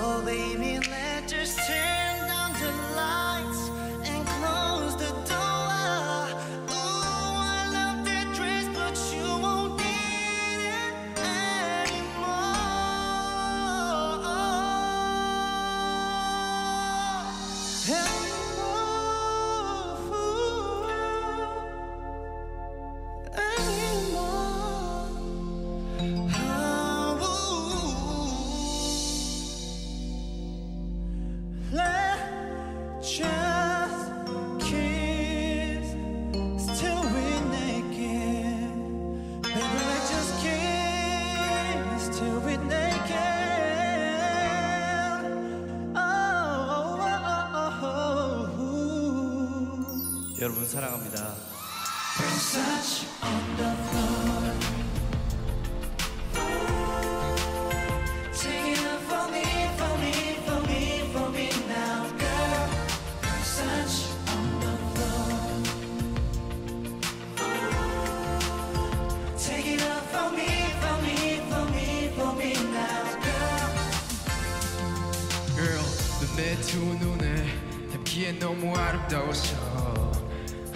So baby, girl. Girl, 넌내 두 눈에 담기에 너무 아름다워서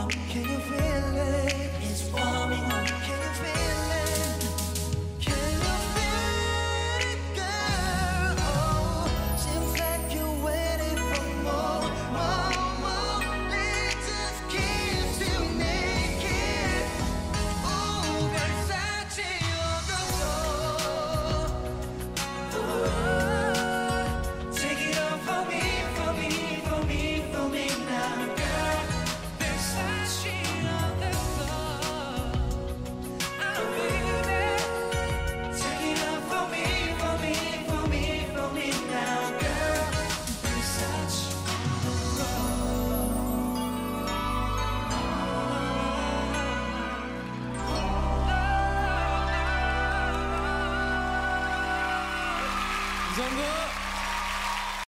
warming 국